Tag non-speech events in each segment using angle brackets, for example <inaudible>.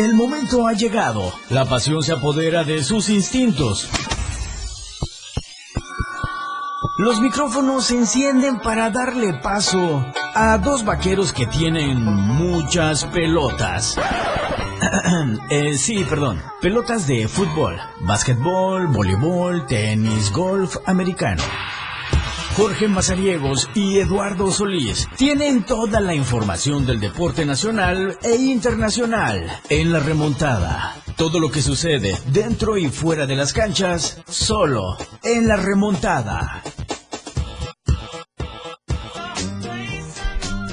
El momento ha llegado. La pasión se apodera de sus instintos. Los micrófonos se encienden para darle paso a dos vaqueros que tienen muchas pelotas. <clears throat> Eh, sí, perdón. Pelotas de fútbol, básquetbol, voleibol, tenis, golf americano. Jorge Mazariegos y Eduardo Solís tienen toda la información del deporte nacional e internacional en la remontada. Todo lo que sucede dentro y fuera de las canchas, solo en la remontada.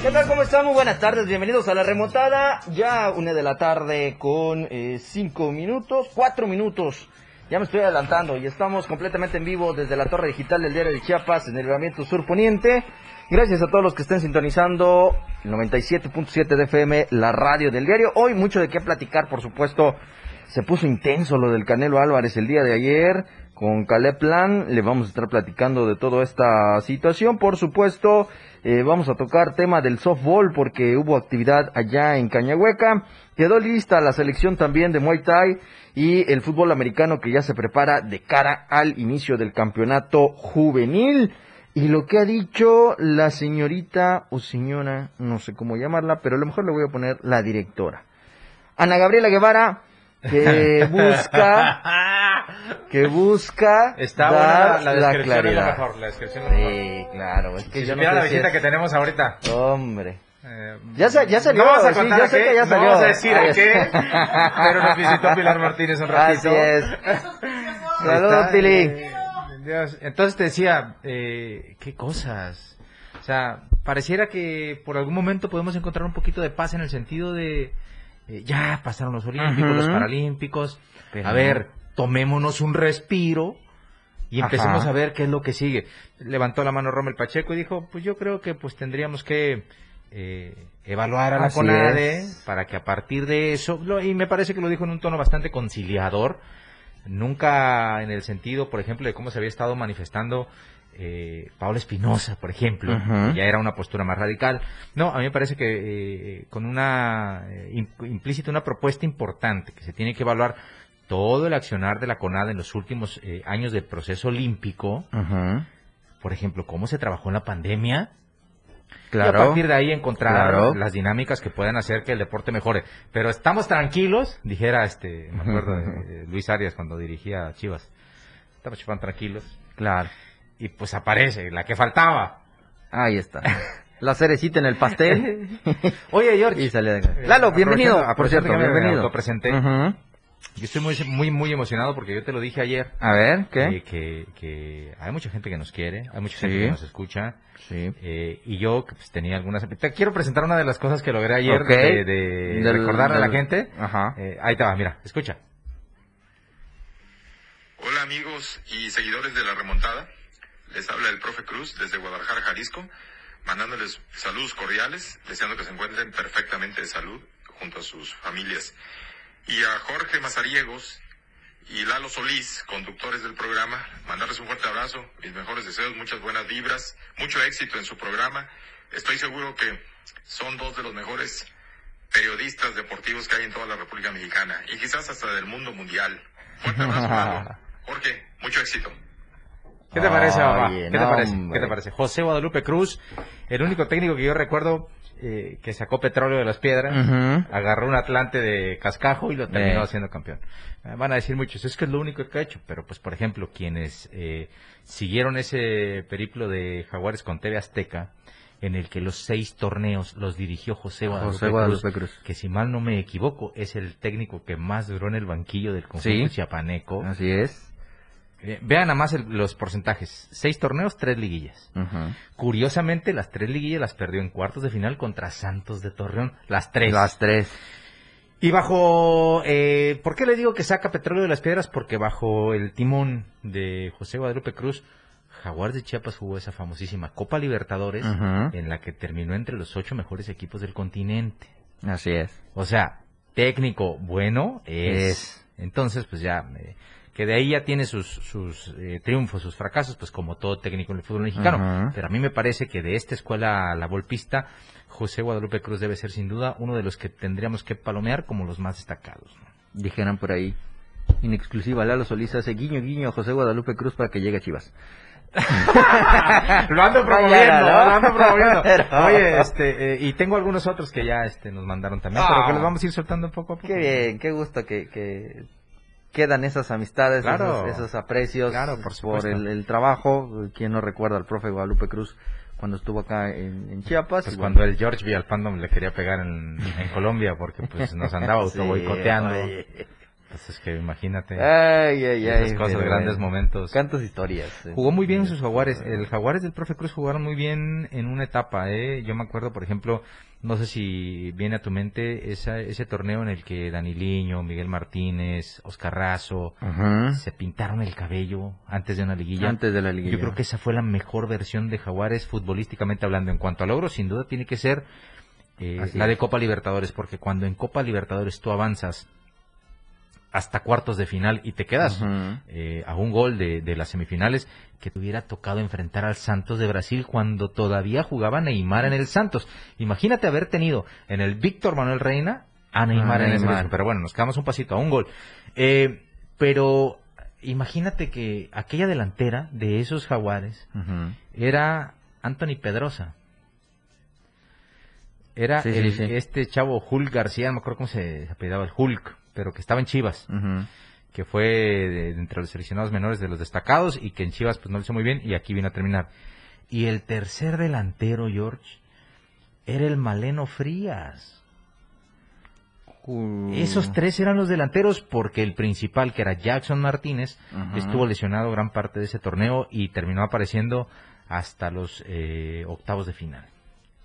¿Qué tal? ¿Cómo están? Muy buenas tardes, bienvenidos a la remontada. Ya una de la tarde con eh, cinco minutos, cuatro minutos. Ya me estoy adelantando y estamos completamente en vivo desde la torre digital del diario de Chiapas en el Libramiento Sur Poniente. Gracias a todos los que estén sintonizando el 97.7 de FM, la radio del diario. Hoy mucho de qué platicar, por supuesto. Se puso intenso lo del Canelo Álvarez el día de ayer con Caleb. Le vamos a estar platicando de toda esta situación. Por supuesto, eh, vamos a tocar tema del softball porque hubo actividad allá en Cañahueca. Quedó lista la selección también de Muay Thai y el fútbol americano que ya se prepara de cara al inicio del campeonato juvenil. Y lo que ha dicho la señorita o señora, no sé cómo llamarla, pero a lo mejor le voy a poner la directora. Ana Gabriela Guevara, que busca <laughs> que busca Está dar buena la, la descripción es mejor, la descripción es mejor. Sí, claro, es que Si yo no la si visita es- que tenemos ahorita. Hombre. Eh, Ya sa- ya salió, No vamos a sí, ya sé que ya no salió. vamos a decir a qué, <laughs> pero nos visitó Pilar Martínez un ratito. Así es. <laughs> Saludos, Pili. eh. Entonces te decía, eh, qué cosas. O sea, pareciera que por algún momento podemos encontrar un poquito de paz en el sentido de, eh, ya pasaron los Olímpicos, los. Paralímpicos. Pero a ver, tomémonos un respiro y Ajá. empecemos a ver qué es lo que sigue. Levantó la mano Rommel Pacheco y dijo, pues yo creo que pues tendríamos que eh, evaluar a la Así CONADE es. para que a partir de eso, lo- y me parece que lo dijo en un tono bastante conciliador, nunca en el sentido, por ejemplo, de cómo se había estado manifestando eh, Paula Espinosa, por ejemplo, ya era una postura más radical. No, a mí me parece que eh, con una eh, im- implícita una propuesta importante que se tiene que evaluar todo el accionar de la CONADE en los últimos eh, años del proceso olímpico, por ejemplo, cómo se trabajó en la pandemia, y Claro. a partir de ahí encontrar Claro. las dinámicas que puedan hacer que el deporte mejore. Pero estamos tranquilos, dijera este, me acuerdo de, <laughs> Luis Arias cuando dirigía a Chivas. Estamos tranquilos. Claro. Y pues aparece la que faltaba. Ahí está. La cerecita en el pastel. <laughs> Oye, George. y de eh, Lalo, bienvenido. aprovechando- Por cierto, me bienvenido. autopresenté. Ujú. Yo estoy muy, muy, muy emocionado porque yo te lo dije ayer. A ver, eh, ¿qué? que, que hay mucha gente que nos quiere, hay mucha Sí. gente que nos escucha. Sí. Eh, y yo que, pues, tenía algunas... Te quiero presentar una de las cosas que logré ayer Ok. de, de Del- recordarle a la gente. Ajá. Eh, ahí te va, mira, escucha. Hola amigos y seguidores de la remontada. Les habla el profe Cruz desde Guadalajara, Jalisco, mandándoles saludos cordiales, deseando que se encuentren perfectamente de salud junto a sus familias. Y a Jorge Mazariegos y Lalo Solís, conductores del programa, mandarles un fuerte abrazo, mis mejores deseos, muchas buenas vibras, mucho éxito en su programa. Estoy seguro que son dos de los mejores periodistas deportivos que hay en toda la República Mexicana y quizás hasta del mundo mundial. Fuerte abrazo, Lalo. <laughs> Jorge, mucho éxito. ¿Qué te parece, papá? Oye, ¿Qué te parece? ¿Qué te parece? José Guadalupe Cruz, el único técnico que yo recuerdo eh, que sacó petróleo de las piedras, agarró un Atlante de cascajo y lo terminó Eh. haciendo campeón. Eh, van a decir muchos, es que es lo único que ha hecho, pero pues por ejemplo, quienes eh, siguieron ese periplo de Jaguares con TV Azteca, en el que los seis torneos los dirigió José Guadalupe, José Guadalupe Cruz. que si mal no me equivoco, es el técnico que más duró en el banquillo del conjunto Sí. chiapaneco. Así es. Eh, vean nada más el- los porcentajes. Seis torneos, tres liguillas. Curiosamente, las tres liguillas las perdió en cuartos de final contra Santos de Torreón. Las tres. Las tres. Y bajo... Eh, ¿Por qué le digo que saca petróleo de las piedras? Porque bajo el timón de José Guadalupe Cruz, Jaguares de Chiapas jugó esa famosísima Copa Libertadores en la que terminó entre los ocho mejores equipos del continente. Así es. O sea, técnico bueno es. Es. Entonces, pues ya, eh, que de ahí ya tiene sus, sus eh, triunfos, sus fracasos, pues como todo técnico en el fútbol mexicano. Pero a mí me parece que de esta escuela, la golpista, José Guadalupe Cruz debe ser sin duda uno de los que tendríamos que palomear como los más destacados. ¿no? Dijeran por ahí. En exclusiva, Lalo Solís hace guiño guiño a José Guadalupe Cruz para que llegue a Chivas. <laughs> <laughs> lo ando promoviendo, lo ando promoviendo. Oye, este, eh, y tengo algunos otros que ya este, nos mandaron también, pero que los vamos a ir soltando poco a poco. Qué bien, qué gusto que, que quedan esas amistades, Claro. esos, esos aprecios Claro, por supuesto. el, el trabajo. ¿Quién no recuerda al profe Guadalupe Cruz cuando estuvo acá en, en Chiapas? Pues cuando el George Villalpando le quería pegar en, en <laughs> Colombia porque pues nos andaba <laughs> sí, autoboicoteando. oye. Pues es que imagínate Ay, ay, ay. esas cosas, grandes momentos. Cantos historias. Jugó muy bien sus jaguares. El jaguares del profe Cruz jugaron muy bien en una etapa. ¿eh? Yo me acuerdo, por ejemplo, no sé si viene a tu mente esa, ese torneo en el que Daniliño, Miguel Martínez, Oscar Razo Ajá. se pintaron el cabello antes de una liguilla. Antes de la liguilla. Yo creo que esa fue la mejor versión de Jaguares futbolísticamente hablando. En cuanto a logros, sin duda tiene que ser eh, la de Copa Libertadores, porque cuando en Copa Libertadores tú avanzas hasta cuartos de final y te quedas eh, a un gol de, de las semifinales que te hubiera tocado enfrentar al Santos de Brasil cuando todavía jugaba Neymar en el Santos. Imagínate haber tenido en el Víctor Manuel Reina a Neymar A en Neymar. mismo. Pero bueno, nos quedamos un pasito a un gol. Eh, pero imagínate que aquella delantera de esos jaguares era Anthony Pedrosa. Era Sí, sí, el- sí. este chavo Hulk García, no me acuerdo cómo se apellidaba el Hulk, pero que estaba en Chivas que fue de, entre los seleccionados menores de los destacados y que en Chivas pues no lo hizo muy bien y aquí vino a terminar. Y el tercer delantero, George, era el Maleno Frías. Uh, Esos tres eran los delanteros porque el principal, que era Jackson Martínez, estuvo lesionado gran parte de ese torneo y terminó apareciendo hasta los eh, octavos de final.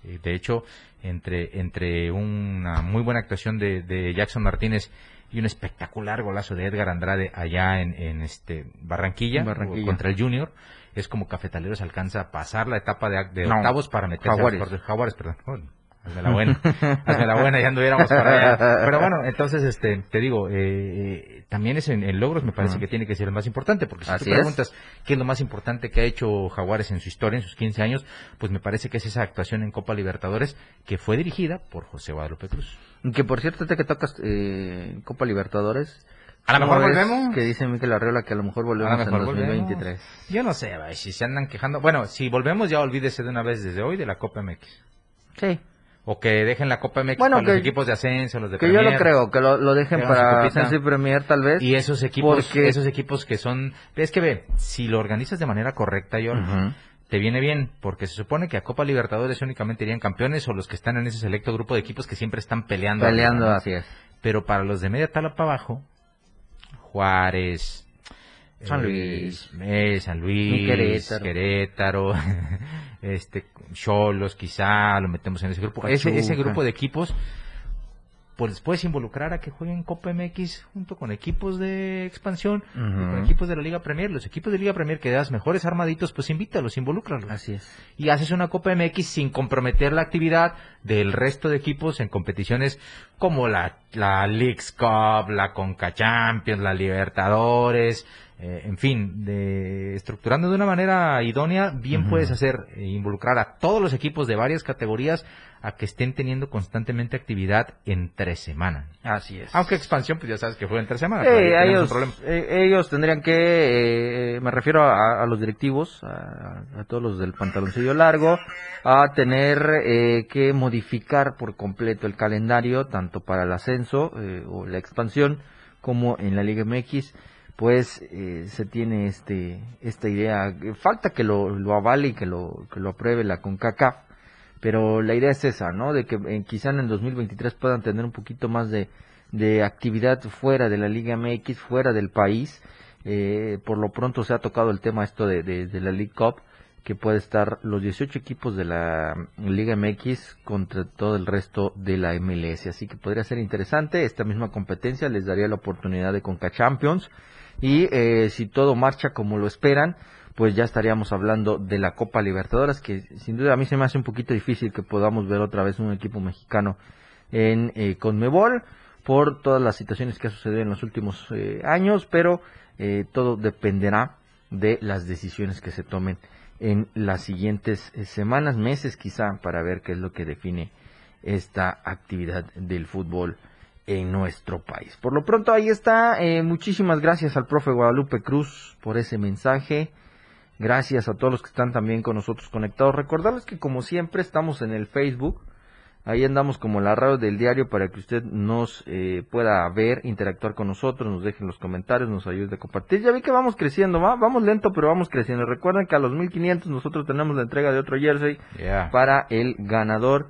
Eh, de hecho, entre, entre una muy buena actuación de, de Jackson Martínez y un espectacular golazo de Edgar Andrade allá en, en este Barranquilla, contra el Junior, es como Cafetaleros alcanza a pasar la etapa de, de No, octavos para meterse Jaguares. a los. Jaguares, perdón. Hazme la buena, hazme la buena, ya anduviéramos para allá. Pero bueno, entonces, este, te digo, eh, eh, también es en, en logros me parece que tiene que ser el más importante, porque si Así tú es. preguntas qué es lo más importante que ha hecho Jaguares en su historia, en sus 15 años, pues me parece que es esa actuación en Copa Libertadores que fue dirigida por José Guadalupe Cruz. Que por cierto, te que tocas eh, Copa Libertadores. A lo mejor ¿cómo ves volvemos. Que dice Miquel Arreola que a lo mejor volvemos A lo mejor en volvemos. 2023. Yo no sé, si se andan quejando. Bueno, si volvemos ya olvídese de una vez desde hoy de la Copa MX. Sí. O que dejen la Copa MX Bueno, para los equipos de ascenso, los de Que yo lo creo, que lo, lo dejen para. Ascenso y Premier tal vez. Y esos equipos, Porque- esos equipos que son, es que ve, si lo organizas de manera correcta, Ujú. te viene bien, porque se supone que a Copa Libertadores únicamente irían campeones o los que están en ese selecto grupo de equipos que siempre están peleando. Peleando, así es. Pero para los de media tabla para abajo, Juárez, San eh, Luis. eh, San Luis. Querétaro, <laughs> este, Cholos, quizá lo metemos en ese grupo. Ese, grupo de equipos, pues puedes involucrar a que jueguen Copa MX junto con equipos de expansión, y con equipos de la Liga Premier. Los equipos de Liga Premier que das mejores armaditos, pues invítalos, involúcralos Así es. y haces una Copa MX sin comprometer la actividad del resto de equipos en competiciones como la, la Leagues Cup, la Conca Champions, la Libertadores, eh, en fin, de, estructurando de una manera idónea, bien puedes hacer eh, involucrar a todos los equipos de varias categorías a que estén teniendo constantemente actividad entre semana. Así es. Aunque expansión, pues ya sabes que fue entre semana. Ellos, eh, ellos tendrían que, eh, me refiero a, a los directivos, a, a todos los del pantaloncillo largo, a tener eh, que modificar por completo el calendario, tanto para el ascenso eh, o la expansión, como en la Liga MX, pues eh, se tiene este esta idea. Falta que lo, lo avale y que lo, que lo apruebe la CONCACAF, pero la idea es esa, ¿no? De que eh, quizá en el 2023 puedan tener un poquito más de, de actividad fuera de la Liga MX, fuera del país. Eh, por lo pronto se ha tocado el tema esto de, de, la League Cup, que puede estar los 18 equipos de la Liga MX contra todo el resto de la MLS. Así que podría ser interesante. Esta misma competencia les daría la oportunidad de Conca Champions. Y eh, si todo marcha como lo esperan, pues ya estaríamos hablando de la Copa Libertadores, que sin duda a mí se me hace un poquito difícil que podamos ver otra vez un equipo mexicano en eh, Conmebol, por todas las situaciones que ha sucedido en los últimos eh, años, pero eh, todo dependerá de las decisiones que se tomen en las siguientes eh, semanas, meses quizá, para ver qué es lo que define esta actividad del fútbol en nuestro país. Por lo pronto ahí está. muchísimas gracias al profe Guadalupe Cruz por ese mensaje. Gracias a todos los que están también con nosotros conectados. Recordarles que como siempre estamos en el Facebook. Ahí andamos como la radio del diario para que usted nos eh, pueda ver, interactuar con nosotros, nos dejen los comentarios, nos ayude a compartir. Ya vi que vamos creciendo, ¿va? vamos lento, pero vamos creciendo. Recuerden que a los 1500 nosotros tenemos la entrega de otro jersey para el ganador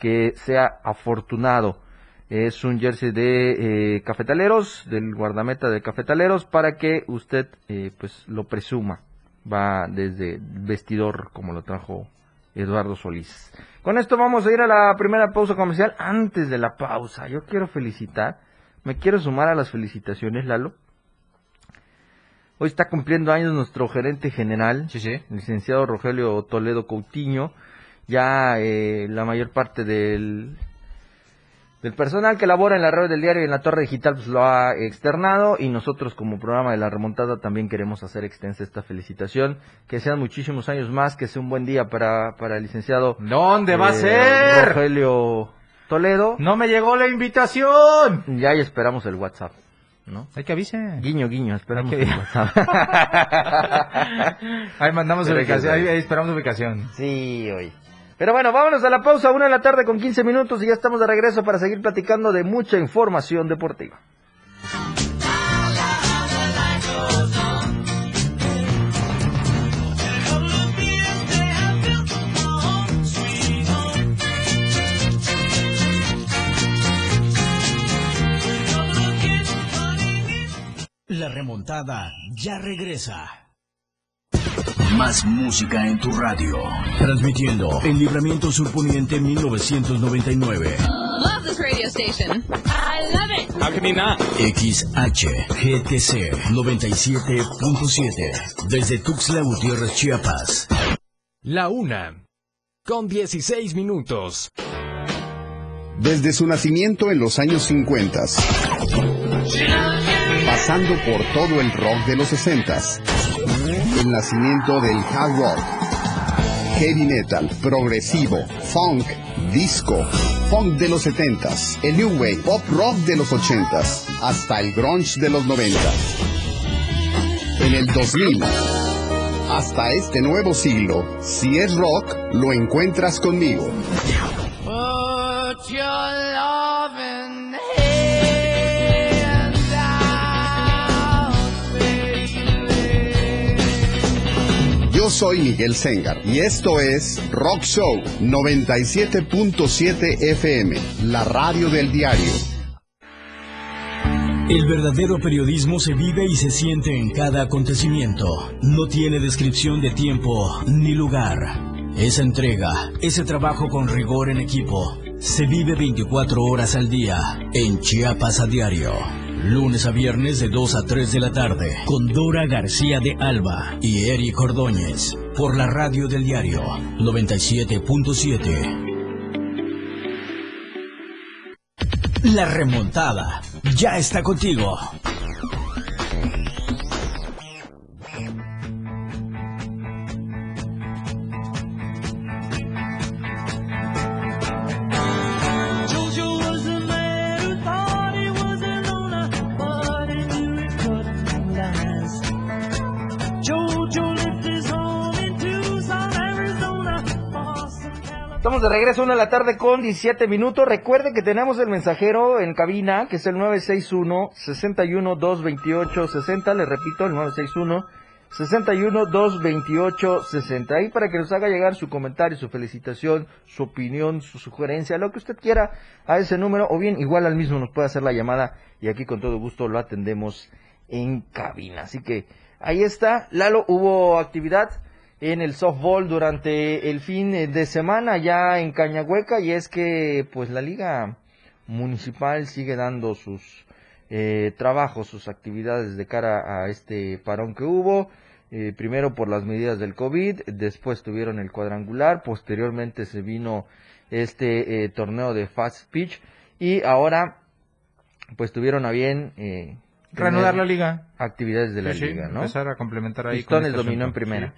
que sea afortunado. Es un jersey de eh, cafetaleros, del guardameta de cafetaleros, para que usted eh, pues lo presuma va desde vestidor como lo trajo Eduardo Solís. Con esto vamos a ir a la primera pausa comercial. Antes de la pausa, yo quiero felicitar, me quiero sumar a las felicitaciones, Lalo. Hoy está cumpliendo años nuestro gerente general, licenciado Rogelio Toledo Coutinho. Ya eh, la mayor parte del del personal que labora en la red del diario y en la torre digital pues lo ha externado y nosotros como programa de la remontada también queremos hacer extensa esta felicitación. Que sean muchísimos años más, que sea un buen día para, para el licenciado. ¿Dónde va a eh, ser? Rogelio Toledo. No me llegó la invitación. Ya ahí esperamos el WhatsApp. ¿no? Hay que avise. Guiño, guiño, esperamos el <laughs> WhatsApp. ahí mandamos ubicación, ahí esperamos ubicación. Sí, hoy. Pero bueno, vámonos a la pausa, una de la tarde con 15 minutos y ya estamos de regreso para seguir platicando de mucha información deportiva. La remontada ya regresa. Más música en tu radio. Transmitiendo en Libramiento Surponiente 1999. Love this radio station. I love it. How can you not? XHGTC 97.7. Desde Tuxtla Gutiérrez, Chiapas. La una. Con 16 minutos. Desde su nacimiento en los años 50. Pasando por todo el rock de los 60 el nacimiento del hard rock, heavy metal, progresivo, funk, disco, funk de los 70s, el new wave, pop rock de los 80s, hasta el grunge de los 90 En el 2000, hasta este nuevo siglo, si es rock, lo encuentras conmigo. Soy Miguel Sengar y esto es Rock Show 97.7 FM, la radio del diario. El verdadero periodismo se vive y se siente en cada acontecimiento. No tiene descripción de tiempo ni lugar. Esa entrega, ese trabajo con rigor en equipo, se vive 24 horas al día en Chiapas a diario. Lunes a viernes de 2 a 3 de la tarde, con Dora García de Alba y Eric Ordóñez, por la radio del diario 97.7. La remontada ya está contigo. De regreso una de la tarde con 17 minutos. Recuerde que tenemos el mensajero en cabina, que es el 961-61-228-60. Le repito, el 961-61-228-60. Ahí para que nos haga llegar su comentario, su felicitación, su opinión, su sugerencia, lo que usted quiera a ese número. O bien, igual al mismo nos puede hacer la llamada y aquí con todo gusto lo atendemos en cabina. Así que ahí está. Lalo, hubo actividad en el softball durante el fin de semana ya en Cañahueca y es que pues la liga municipal sigue dando sus eh, trabajos, sus actividades de cara a este parón que hubo. Eh, primero por las medidas del COVID, después tuvieron el cuadrangular, posteriormente se vino este eh, torneo de Fast Pitch y ahora pues tuvieron a bien eh, Reanudar la liga. actividades de la Sí, liga, ¿no? Empezar a complementar ahí. Pistones con este dominó en primera. Sí,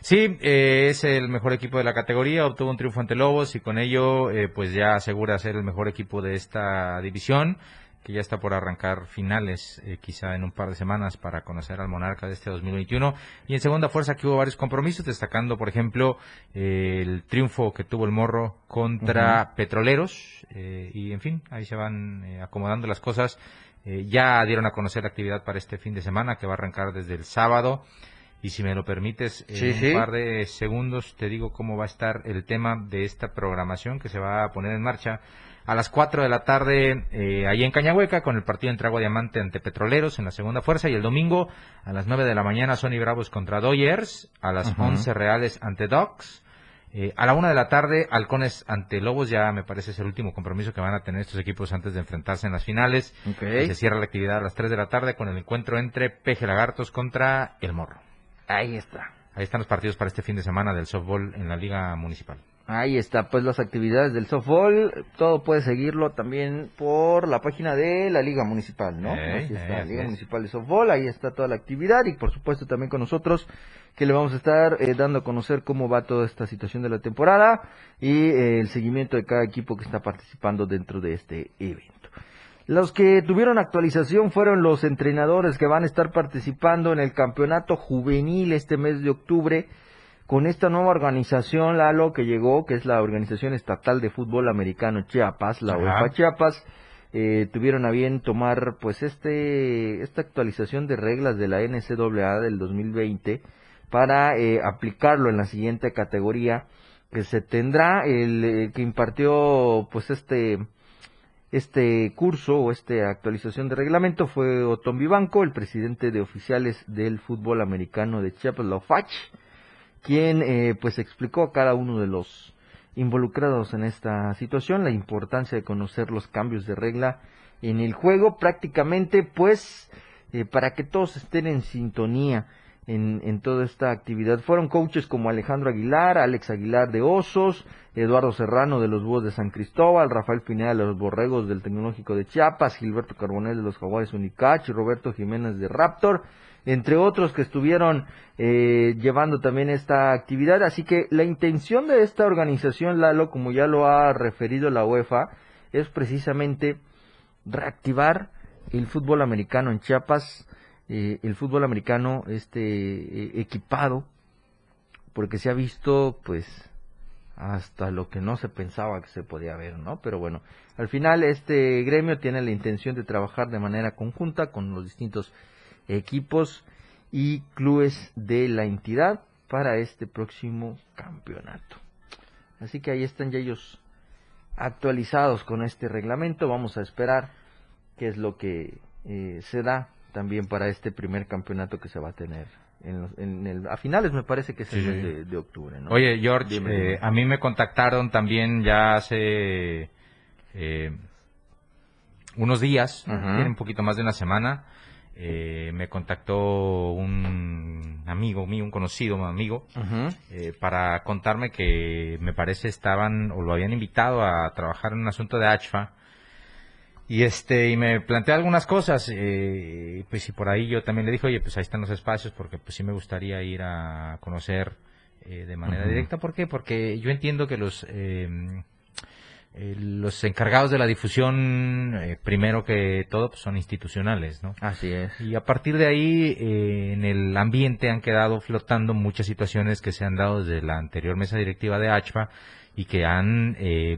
Sí, eh, es el mejor equipo de la categoría, obtuvo un triunfo ante Lobos y con ello eh, pues ya asegura ser el mejor equipo de esta división, que ya está por arrancar finales, eh, quizá en un par de semanas para conocer al Monarca de este 2021. Y en segunda fuerza que hubo varios compromisos, destacando por ejemplo eh, el triunfo que tuvo el Morro contra Petroleros eh, y en fin, ahí se van eh, acomodando las cosas. Eh, ya dieron a conocer la actividad para este fin de semana que va a arrancar desde el sábado. Y si me lo permites, en Sí, un sí. par de segundos te digo cómo va a estar el tema de esta programación que se va a poner en marcha a las 4 de la tarde eh, ahí en Cañahueca con el partido entre Agua Diamante ante Petroleros en la segunda fuerza y el domingo a las 9 de la mañana Sony Bravos contra Dodgers, a las Ujú. 11 Reales ante Docs, eh, a la 1 de la tarde Halcones ante Lobos, ya me parece es el último compromiso que van a tener estos equipos antes de enfrentarse en las finales. Ok. Y se cierra la actividad a las 3 de la tarde con el encuentro entre Peje Lagartos contra El Morro. Ahí está. Ahí están los partidos para este fin de semana del softball en la Liga Municipal. Ahí está, pues las actividades del softball, todo puede seguirlo también por la página de la Liga Municipal, ¿no? Ey, Así está, así Liga es. Municipal de Softball, ahí está toda la actividad y por supuesto también con nosotros que le vamos a estar eh, dando a conocer cómo va toda esta situación de la temporada y eh, el seguimiento de cada equipo que está participando dentro de este evento. Los que tuvieron actualización fueron los entrenadores que van a estar participando en el campeonato juvenil este mes de octubre con esta nueva organización, Lalo, que llegó, que es la Organización Estatal de Fútbol Americano Chiapas, la. UEFA Chiapas, eh, tuvieron a bien tomar pues este esta actualización de reglas de la NCAA del 2020 para eh, aplicarlo en la siguiente categoría que se tendrá el eh, que impartió pues este este curso o esta actualización de reglamento fue Otón Vivanco, el presidente de oficiales del fútbol americano de Chiapas, la OFACH, quien eh, pues explicó a cada uno de los involucrados en esta situación la importancia de conocer los cambios de regla en el juego prácticamente pues eh, para que todos estén en sintonía en, toda esta actividad. Fueron coaches como Alejandro Aguilar, Alex Aguilar de Osos, Eduardo Serrano de los Búhos de San Cristóbal, Rafael Pineda de los Borregos del Tecnológico de Chiapas, Gilberto Carbonell de los Jaguares Unicach, Roberto Jiménez de Raptor, entre otros que estuvieron eh, llevando también esta actividad. Así que la intención de esta organización, Lalo, como ya lo ha referido la UEFA, es precisamente reactivar el fútbol americano en Chiapas, eh, el fútbol americano este eh, equipado, porque se ha visto pues hasta lo que no se pensaba que se podía ver, ¿no? Pero bueno, al final este gremio tiene la intención de trabajar de manera conjunta con los distintos equipos y clubes de la entidad para este próximo campeonato. Así que ahí están ya ellos actualizados con este reglamento. Vamos a esperar qué es lo que eh, se da también para este primer campeonato que se va a tener. En los- en el, a finales me parece que es el Sí, mes de, de octubre, ¿no? Oye, George, eh, a mí me contactaron también ya hace eh, unos días, tiene un poquito más de una semana. eh, me contactó un amigo mío, un conocido amigo, eh, para contarme que me parece estaban o lo habían invitado a trabajar en un asunto de ACHFA. Y este, y me planteé algunas cosas, eh, pues y por ahí yo también le dije, oye, pues ahí están los espacios, porque pues sí me gustaría ir a conocer eh, de manera directa. ¿Por qué? Porque yo entiendo que los eh, eh, los encargados de la difusión, eh, primero que todo, pues son institucionales, ¿no? Así es. Y a partir de ahí, eh, en el ambiente han quedado flotando muchas situaciones que se han dado desde la anterior mesa directiva de ACHFA y que han, eh,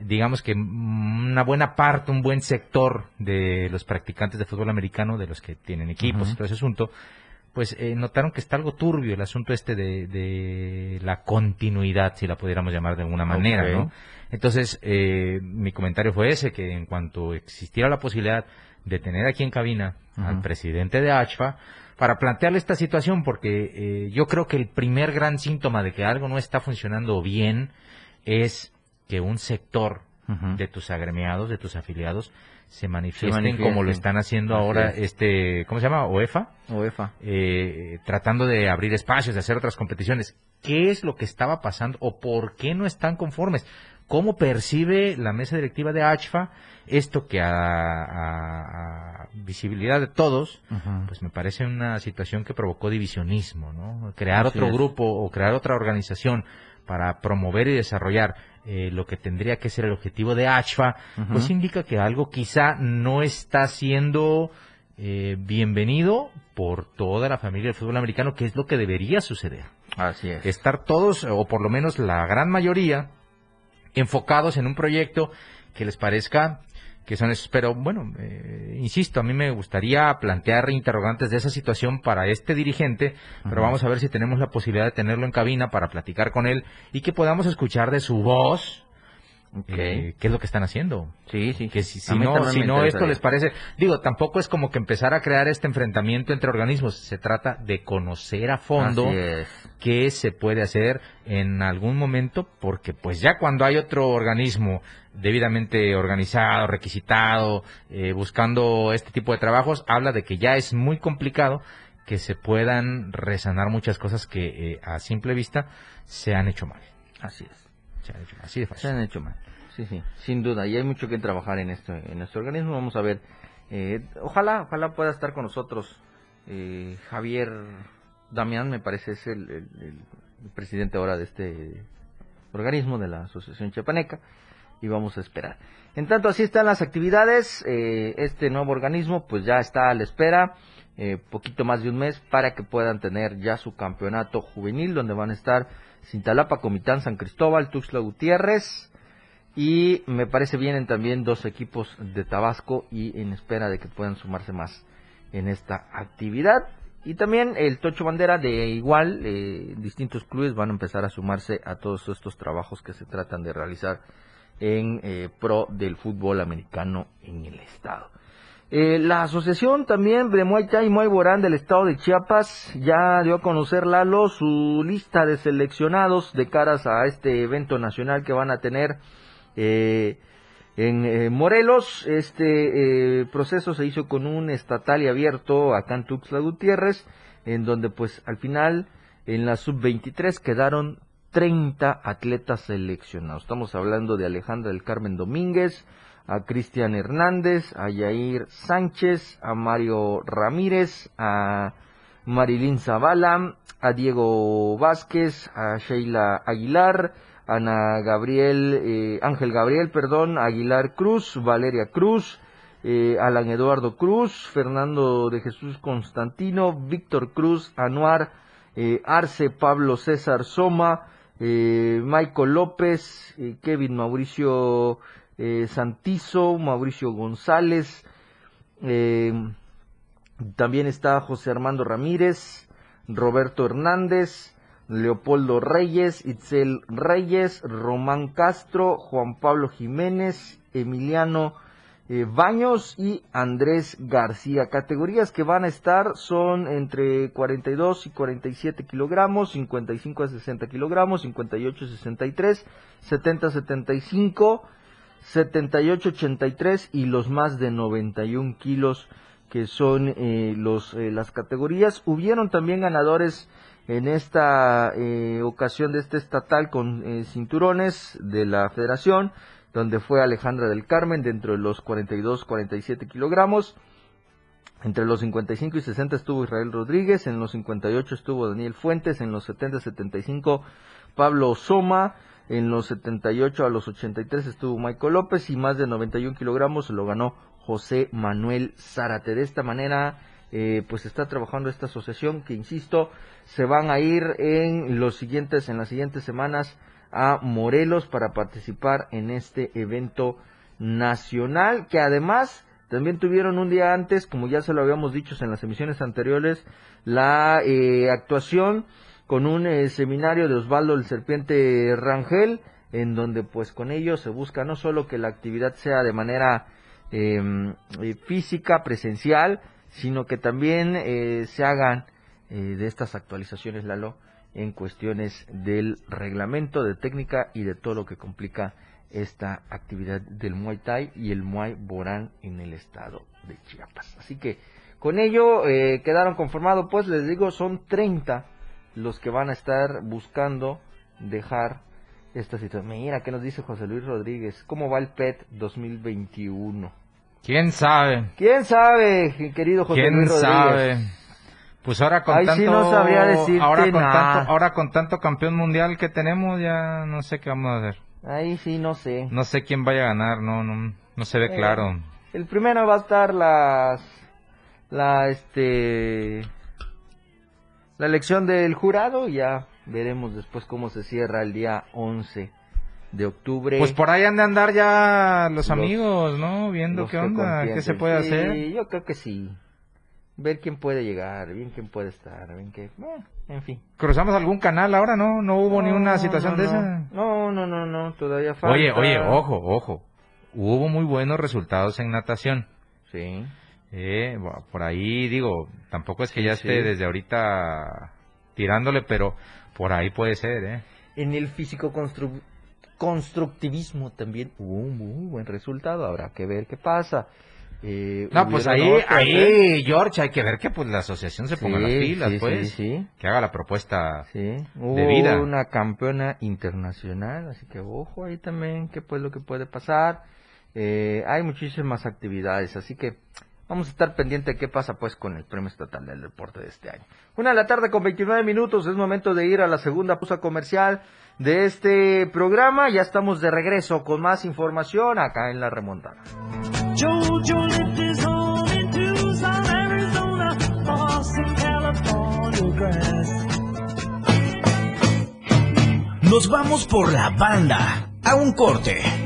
digamos que una buena parte, un buen sector de los practicantes de fútbol americano, de los que tienen equipos y todo ese asunto, pues eh, notaron que está algo turbio el asunto este de, de la continuidad, si la pudiéramos llamar de alguna manera. ¿no? Entonces, eh, mi comentario fue ese, que en cuanto existiera la posibilidad de tener aquí en cabina al presidente de ACHFA, para plantearle esta situación, porque eh, yo creo que el primer gran síntoma de que algo no está funcionando bien es que un sector de tus agremiados, de tus afiliados, se manifiesten, manifiesten. como lo están haciendo Así ahora es. este, ¿cómo se llama? OEFA, UEFA. eh, tratando de abrir espacios, de hacer otras competiciones. ¿Qué es lo que estaba pasando o por qué no están conformes? ¿Cómo percibe la mesa directiva de ACHFA esto que a, a- a visibilidad de todos, pues me parece una situación que provocó divisionismo, ¿no? Crear Así otro es. grupo o crear otra organización para promover y desarrollar eh, lo que tendría que ser el objetivo de ACHFA, pues Ujú. indica que algo quizá no está siendo eh, bienvenido por toda la familia del fútbol americano, que es lo que debería suceder Así es. estar todos, o por lo menos la gran mayoría, enfocados en un proyecto que les parezca que son esos. Pero bueno, eh, insisto, a mí me gustaría plantear interrogantes de esa situación para este dirigente, pero vamos a ver si tenemos la posibilidad de tenerlo en cabina para platicar con él y que podamos escuchar de su voz Ok. eh, qué es lo que están haciendo. sí, sí. Que si, no, si no esto les parece, digo, tampoco es como que empezar a crear este enfrentamiento entre organismos, se trata de conocer a fondo qué se puede hacer en algún momento, porque pues ya cuando hay otro organismo debidamente organizado, requisitado, eh, buscando este tipo de trabajos, habla de que ya es muy complicado que se puedan resanar muchas cosas que eh, a simple vista se han hecho mal. Así es. Se han hecho mal. Sí, sí, sin duda. Y hay mucho que trabajar en esto, en nuestro organismo. Vamos a ver. eh, ojalá, ojalá pueda estar con nosotros eh, Javier Damián, me parece es el- el presidente ahora de este organismo de la Asociación Chiapaneca. Y vamos a esperar. En tanto, así están las actividades. eh, este nuevo organismo, pues ya está a la espera. eh, poquito más de un mes para que puedan tener ya su campeonato juvenil, donde van a estar Cintalapa, Comitán, San Cristóbal, Tuxtla Gutiérrez. Y me parece vienen también dos equipos de Tabasco y en espera de que puedan sumarse más en esta actividad. Y también el Tocho Bandera de igual, eh, distintos clubes van a empezar a sumarse a todos estos trabajos que se tratan de realizar en eh, pro del fútbol americano en el estado. Eh, la asociación también de Muay Borán del estado de Chiapas ya dio a conocer Lalo su lista de seleccionados de caras a este evento nacional que van a tener eh, en eh, Morelos. Este eh, proceso se hizo con un estatal y abierto acá en Tuxtla Gutiérrez, en donde pues al final en la sub-23 quedaron 30 atletas seleccionados. Estamos hablando de Alejandra del Carmen Domínguez, a Cristian Hernández, a Yair Sánchez, a Mario Ramírez, a Marilyn Zavala, a Diego Vázquez, a Sheila Aguilar, Ana Gabriel, eh, Ángel Gabriel, perdón, Aguilar Cruz, Valeria Cruz, eh, Alan Eduardo Cruz, Fernando de Jesús Constantino, Víctor Cruz, Anuar, eh, Arce, Pablo César Soma, Michael López, Kevin Mauricio eh, Santizo, Mauricio González, eh, también está José Armando Ramírez, Roberto Hernández, Leopoldo Reyes, Itzel Reyes, Román Castro, Juan Pablo Jiménez, Emiliano eh, Baños y Andrés García. Categorías que van a estar son entre 42 y 47 kilogramos, 55 a 60 kilogramos, 58 a 63, 70 a 75, 78 a 83 y los más de 91 kilos que son eh, los, eh, las categorías. Hubieron también ganadores en esta eh, ocasión de este estatal con eh, cinturones de la federación, donde fue Alejandra del Carmen dentro de los 42-47 kilogramos. Entre los 55 y 60 estuvo Israel Rodríguez, en los 58 estuvo Daniel Fuentes, en los 70-75 Pablo Soma, en los 78 a los 83 estuvo Michael López y más de 91 kilogramos lo ganó José Manuel Zárate. De esta manera, eh, pues está trabajando esta asociación que, insisto, se van a ir en los siguientes, en las siguientes semanas a Morelos para participar en este evento nacional que además también tuvieron un día antes, como ya se lo habíamos dicho en las emisiones anteriores, la eh, actuación con un eh, seminario de Osvaldo el Serpiente Rangel, en donde pues con ello se busca no solo que la actividad sea de manera eh, eh, física, presencial, sino que también eh, se hagan eh, de estas actualizaciones, Lalo, en cuestiones del reglamento, de técnica y de todo lo que complica esta actividad del Muay Thai y el Muay Borán en el estado de Chiapas. Así que con ello quedaron conformados, pues les digo, son 30 los que van a estar buscando dejar esta situación. Mira, ¿qué nos dice José Luis Rodríguez? ¿Cómo va el PET 2021? ¿Quién sabe? ¿Quién sabe, querido José ¿Quién Luis Rodríguez? sabe? Pues ahora con Ahí sí tanto no sabría ahora con nada. tanto ahora con tanto campeón mundial que tenemos ya no sé qué vamos a hacer. Ahí sí, no sé. No sé quién vaya a ganar, no no no se ve Eh, claro. El primero va a estar las la este la elección del jurado y ya veremos después cómo se cierra el día 11 de octubre. Pues por ahí han de andar ya los Los- amigos, ¿no? Viendo qué que onda, qué se puede Sí, hacer. yo creo que sí. Ver quién puede llegar, bien quién puede estar, bien bueno, en fin. Cruzamos algún canal ahora, ¿no? No hubo ni una situación no, de no. esa. No, no, no, no, todavía falta. Oye, oye, ojo, ojo. Hubo muy buenos resultados en natación. Sí. Eh, por ahí digo, tampoco es que Sí, ya sí. esté desde ahorita tirándole, pero por ahí puede ser, ¿eh? En el físico constru- constructivismo también hubo un muy buen resultado. Habrá que ver qué pasa. Eh, No, pues ahí, otras, ¿eh? ahí, George, hay que ver que pues la asociación se ponga las Sí, pilas, sí, pues. Sí, Que haga la propuesta. sí. Hubo De vida. una campeona internacional, así que ojo ahí también, qué pues lo que puede pasar. Eh, hay muchísimas actividades, así que vamos a estar pendiente de qué pasa pues con el Premio Estatal del Deporte de este año. Una de la tarde con 29 minutos, es momento de ir a la segunda pausa comercial de este programa. Ya estamos de regreso con más información acá en La Remontada. Nos vamos por la banda. A un corte.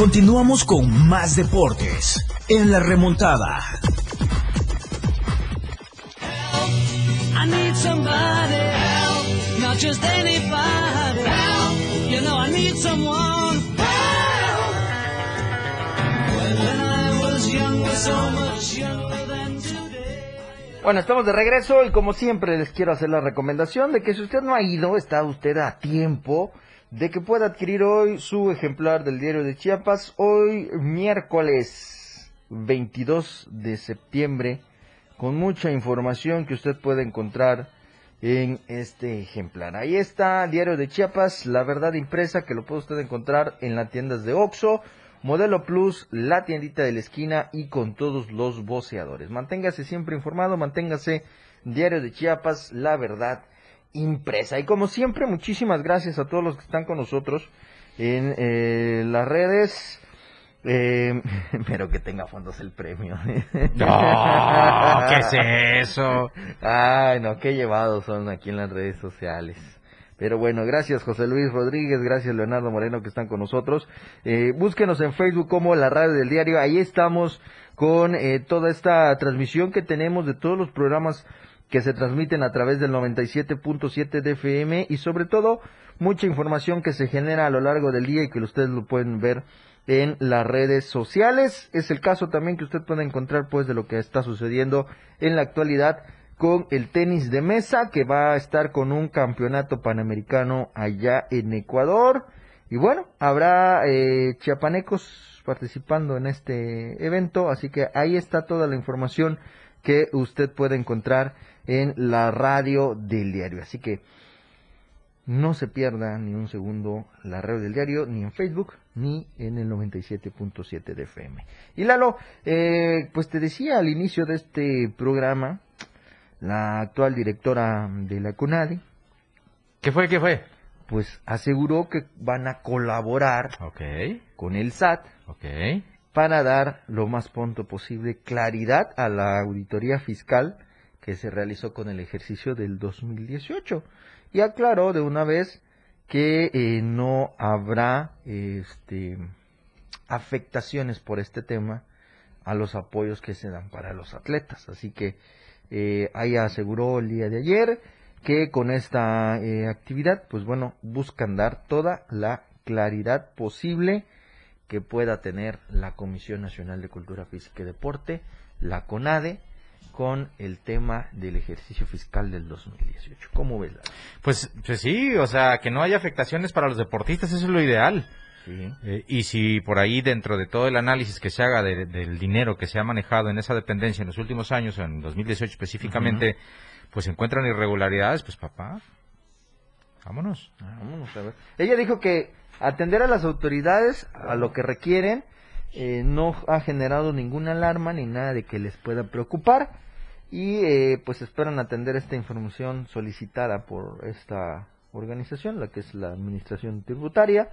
Continuamos con más deportes. En la remontada. Bueno, estamos de regreso y como siempre les quiero hacer la recomendación de que si usted no ha ido, está usted a tiempo de que pueda adquirir hoy su ejemplar del diario de Chiapas. Hoy miércoles 22 de septiembre con mucha información que usted puede encontrar en este ejemplar. Ahí está, Diario de Chiapas, la verdad impresa que lo puede usted encontrar en las tiendas de Oxxo, Modelo Plus, la tiendita de la esquina y con todos los voceadores. Manténgase siempre informado, manténgase Diario de Chiapas, la verdad impresa. Y como siempre, muchísimas gracias a todos los que están con nosotros en eh, las redes. Eh, <laughs> pero que tenga fondos el premio. No, <laughs> ¿qué es eso? Ay, no, qué llevados son aquí en las redes sociales. Pero bueno, gracias José Luis Rodríguez, gracias Leonardo Moreno que están con nosotros. Eh, búsquenos en Facebook como La Radio del Diario, ahí estamos con eh, toda esta transmisión que tenemos de todos los programas que se transmiten a través del 97.7 de FM y sobre todo mucha información que se genera a lo largo del día y que ustedes lo pueden ver en las redes sociales. Es el caso también que usted puede encontrar pues de lo que está sucediendo en la actualidad con el tenis de mesa que va a estar con un campeonato panamericano allá en Ecuador. Y bueno, habrá eh, chiapanecos participando en este evento, así que ahí está toda la información que usted puede encontrar en la radio del diario. Así que no se pierda ni un segundo la radio del diario, ni en Facebook, ni en el 97.7 de FM. Y Lalo, eh, pues te decía al inicio de este programa, la actual directora de la CONADE, ¿Qué fue? ¿Qué fue? pues aseguró que van a colaborar con el SAT ok. para dar lo más pronto posible claridad a la auditoría fiscal se realizó con el ejercicio del 2018 y aclaró de una vez que eh, no habrá este afectaciones por este tema a los apoyos que se dan para los atletas. Así que eh, ahí aseguró el día de ayer que con esta eh, actividad pues bueno buscan dar toda la claridad posible que pueda tener la Comisión Nacional de Cultura Física y Deporte, la CONADE, con el tema del ejercicio fiscal del 2018. ¿Cómo ves? Lalo? Pues, pues sí, o sea, que no haya afectaciones para los deportistas, eso es lo ideal. Sí. Eh, y si por ahí dentro de todo el análisis que se haga de- del dinero que se ha manejado en esa dependencia en los últimos años, en 2018 específicamente, pues se encuentran irregularidades, pues papá, vámonos. Vámonos a ver. Ella dijo que atender a las autoridades a lo que requieren eh, no ha generado ninguna alarma ni nada de que les pueda preocupar y eh, pues esperan atender esta información solicitada por esta organización, la que es la Administración Tributaria,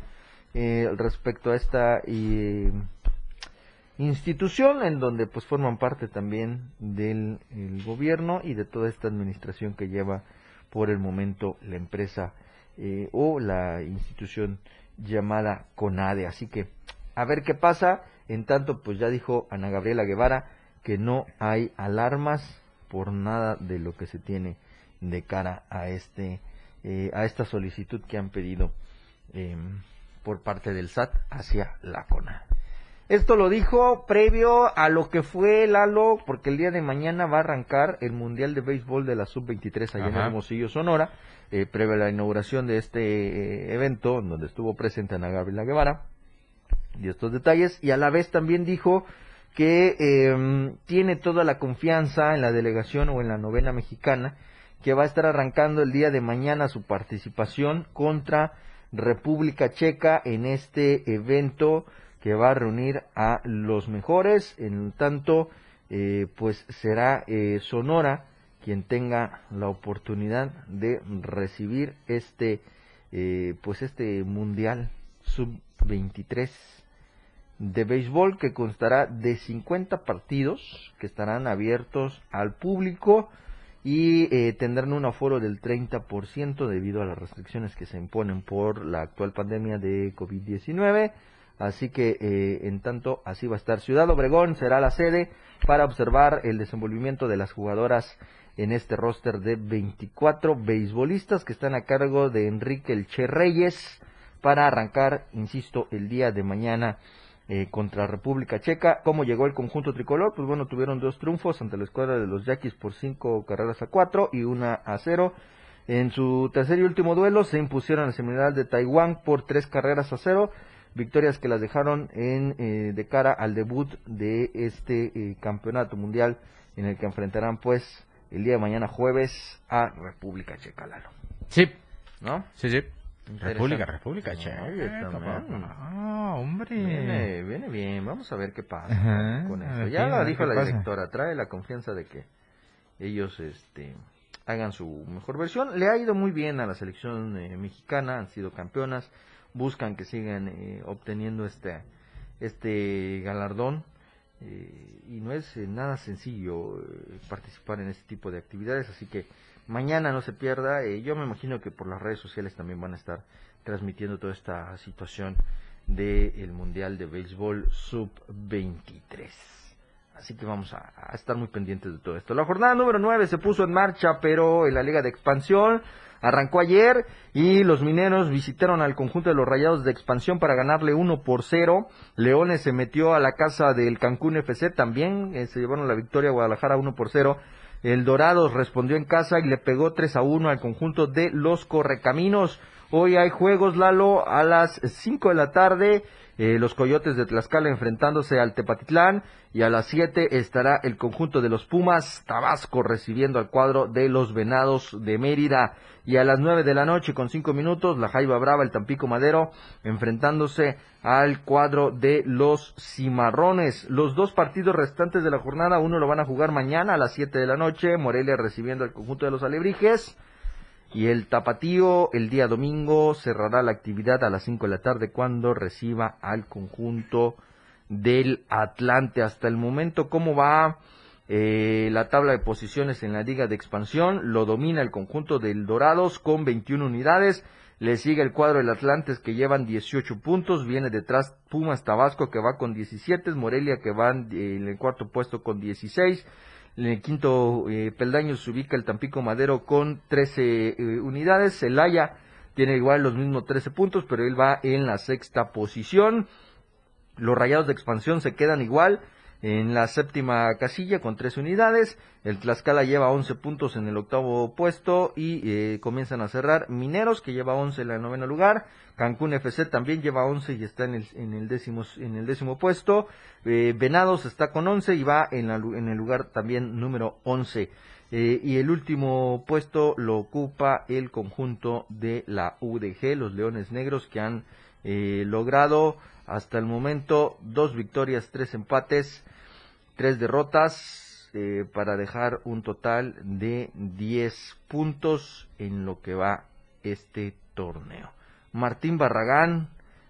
eh, respecto a esta eh, institución en donde pues forman parte también del el gobierno y de toda esta administración que lleva por el momento la empresa eh, o la institución llamada CONADE. Así que a ver qué pasa. En tanto, pues ya dijo Ana Gabriela Guevara que no hay alarmas por nada de lo que se tiene de cara a este eh, a esta solicitud que han pedido em, por parte del SAT hacia la CONADE. Esto lo dijo previo a lo que fue Lalo, porque el día de mañana va a arrancar el Mundial de Béisbol de la Sub-23 allá en Ajá. Hermosillo, Sonora, eh, previo a la inauguración de este eh, evento, en donde estuvo presente Ana Gabriela Guevara, y estos detalles, y a la vez también dijo que eh, tiene toda la confianza en la delegación o en la novena mexicana, que va a estar arrancando el día de mañana su participación contra República Checa en este evento que va a reunir a los mejores. En tanto, eh, pues será eh, Sonora quien tenga la oportunidad de recibir este, eh, pues este mundial sub 23 de béisbol que constará de 50 partidos que estarán abiertos al público y eh, tendrán un aforo del 30% debido a las restricciones que se imponen por la actual pandemia de COVID-19. Así que, eh, en tanto, así va a estar. Ciudad Obregón será la sede para observar el desenvolvimiento de las jugadoras en este roster de 24 beisbolistas que están a cargo de Enrique Elche Reyes para arrancar, insisto, el día de mañana eh, contra República Checa. ¿Cómo llegó el conjunto tricolor? Pues bueno, tuvieron dos triunfos ante la escuadra de los Yaquis por cinco carreras a cuatro y una a cero. En su tercer y último duelo se impusieron al semifinal de Taiwán por tres carreras a cero. Victorias que las dejaron en, eh, de cara al debut de este eh, campeonato mundial en el que enfrentarán pues el día de mañana jueves a República Checa, Lalo. Sí, ¿No? sí, sí. República, República Checa. Oye, también. Ah, hombre. Viene, viene bien, vamos a ver qué pasa Ajá, con ver Ya lo dijo la pasa. directora, trae la confianza de que ellos este hagan su mejor versión. Le ha ido muy bien a la selección eh, mexicana, han sido campeonas, buscan que sigan eh, obteniendo este este galardón eh, y no es eh, nada sencillo eh, participar en este tipo de actividades, así que mañana no se pierda. eh, yo me imagino que por las redes sociales también van a estar transmitiendo toda esta situación del Mundial de Béisbol Sub-23. Así que vamos a, a estar muy pendientes de todo esto. La jornada número 9 se puso en marcha, pero en la Liga de Expansión arrancó ayer y los mineros visitaron al conjunto de los Rayados de Expansión para ganarle 1 por 0. Leones se metió a la casa del Cancún FC también, eh, se llevaron la victoria a Guadalajara 1 por 0. El Dorados respondió en casa y le pegó 3 a 1 al conjunto de los Correcaminos. Hoy hay juegos, Lalo, a las 5 de la tarde. Eh, los Coyotes de Tlaxcala enfrentándose al Tepatitlán. Y a las 7 estará el conjunto de los Pumas Tabasco recibiendo al cuadro de los Venados de Mérida. Y a las 9 de la noche con 5 minutos, la Jaiba Brava, el Tampico Madero, enfrentándose al cuadro de los Cimarrones. Los dos partidos restantes de la jornada, uno lo van a jugar mañana a las 7 de la noche, Morelia recibiendo al conjunto de los Alebrijes. Y el Tapatío el día domingo cerrará la actividad a las 5 de la tarde cuando reciba al conjunto del Atlante. Hasta el momento, ¿cómo va eh, la tabla de posiciones en la Liga de Expansión? Lo domina el conjunto del Dorados con 21 unidades. Le sigue el cuadro del Atlantes que llevan 18 puntos. Viene detrás Pumas Tabasco que va con 17. Morelia que va en el cuarto puesto con 16. En el quinto eh, peldaño se ubica el Tampico Madero con 13 eh, unidades. Celaya tiene igual los mismos 13 puntos, pero él va en la sexta posición. Los Rayados de Expansión se quedan igual en la séptima casilla con 13 unidades. El Tlaxcala lleva 11 puntos en el octavo puesto y eh, comienzan a cerrar Mineros que lleva 11 en el noveno lugar. Cancún FC también lleva 11 y está en el, en el, décimo, en el décimo puesto. Eh, Venados está con 11 y va en, la, en el lugar también número 11. Eh, y el último puesto lo ocupa el conjunto de la UDG, los Leones Negros, que han logrado hasta el momento dos victorias, tres empates, tres derrotas, eh, para dejar un total de 10 puntos en lo que va este torneo. Martín Barragán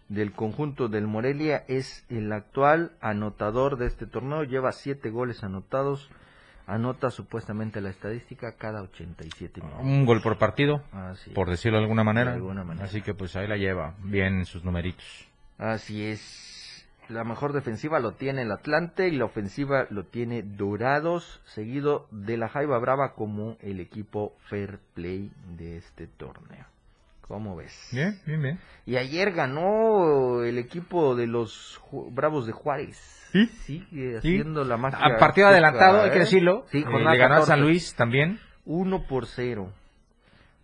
del conjunto del Morelia es el actual anotador de este torneo, lleva siete goles anotados, anota supuestamente la estadística cada 87 minutos. Un gol por partido, Así por decirlo de alguna manera. De alguna manera. Así que pues ahí la lleva, bien en sus numeritos. Así es. La mejor defensiva lo tiene el Atlante y la ofensiva lo tiene Dorados, seguido de la Jaiba Brava como el equipo fair play de este torneo. ¿Cómo ves? Bien, bien, bien. Y ayer ganó el equipo de los Bravos de Juárez. ¿Sí? Sigue haciendo la magia. A partido Tuca, adelantado, hay que ¿eh? decirlo. Sí, Eh, jornada le ganó a 14. San Luis también. 1 por 0.